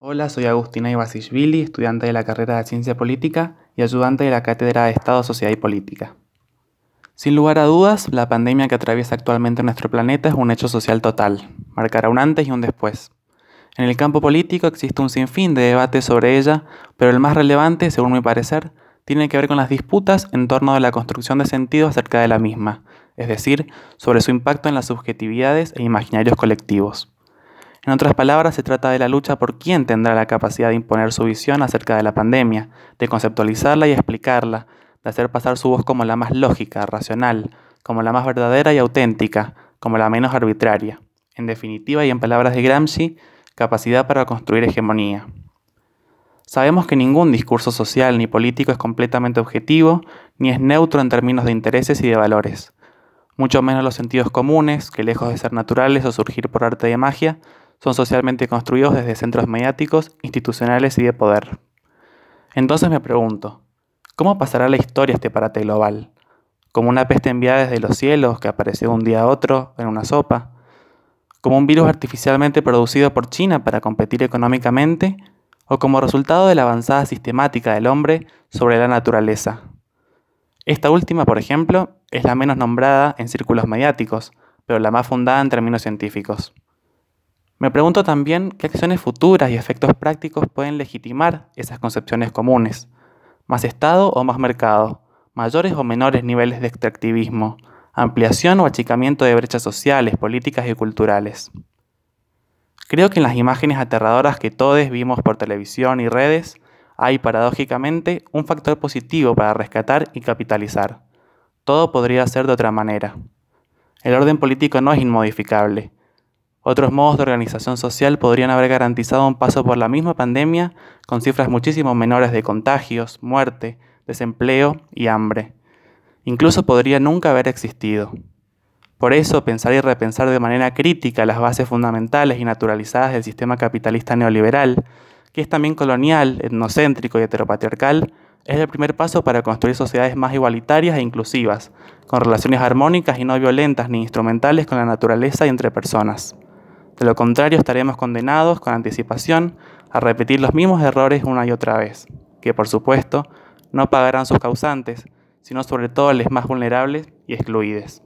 Hola, soy Agustina Ibasishvili, estudiante de la carrera de Ciencia Política y ayudante de la Cátedra de Estado, Sociedad y Política. Sin lugar a dudas, la pandemia que atraviesa actualmente nuestro planeta es un hecho social total, marcará un antes y un después. En el campo político existe un sinfín de debates sobre ella, pero el más relevante, según mi parecer, tiene que ver con las disputas en torno a la construcción de sentido acerca de la misma, es decir, sobre su impacto en las subjetividades e imaginarios colectivos. En otras palabras, se trata de la lucha por quién tendrá la capacidad de imponer su visión acerca de la pandemia, de conceptualizarla y explicarla, de hacer pasar su voz como la más lógica, racional, como la más verdadera y auténtica, como la menos arbitraria. En definitiva, y en palabras de Gramsci, capacidad para construir hegemonía. Sabemos que ningún discurso social ni político es completamente objetivo, ni es neutro en términos de intereses y de valores. Mucho menos los sentidos comunes, que lejos de ser naturales o surgir por arte de magia, son socialmente construidos desde centros mediáticos, institucionales y de poder. Entonces me pregunto, ¿cómo pasará la historia este parate global? ¿Como una peste enviada desde los cielos que apareció un día a otro en una sopa? ¿Como un virus artificialmente producido por China para competir económicamente? ¿O como resultado de la avanzada sistemática del hombre sobre la naturaleza? Esta última, por ejemplo, es la menos nombrada en círculos mediáticos, pero la más fundada en términos científicos. Me pregunto también qué acciones futuras y efectos prácticos pueden legitimar esas concepciones comunes. ¿Más Estado o más mercado? ¿Mayores o menores niveles de extractivismo? ¿Ampliación o achicamiento de brechas sociales, políticas y culturales? Creo que en las imágenes aterradoras que todos vimos por televisión y redes hay paradójicamente un factor positivo para rescatar y capitalizar. Todo podría ser de otra manera. El orden político no es inmodificable otros modos de organización social podrían haber garantizado un paso por la misma pandemia con cifras muchísimo menores de contagios, muerte, desempleo y hambre. Incluso podría nunca haber existido. Por eso, pensar y repensar de manera crítica las bases fundamentales y naturalizadas del sistema capitalista neoliberal, que es también colonial, etnocéntrico y heteropatriarcal, es el primer paso para construir sociedades más igualitarias e inclusivas, con relaciones armónicas y no violentas ni instrumentales con la naturaleza y entre personas. De lo contrario, estaremos condenados con anticipación a repetir los mismos errores una y otra vez, que por supuesto no pagarán sus causantes, sino sobre todo los más vulnerables y excluidos.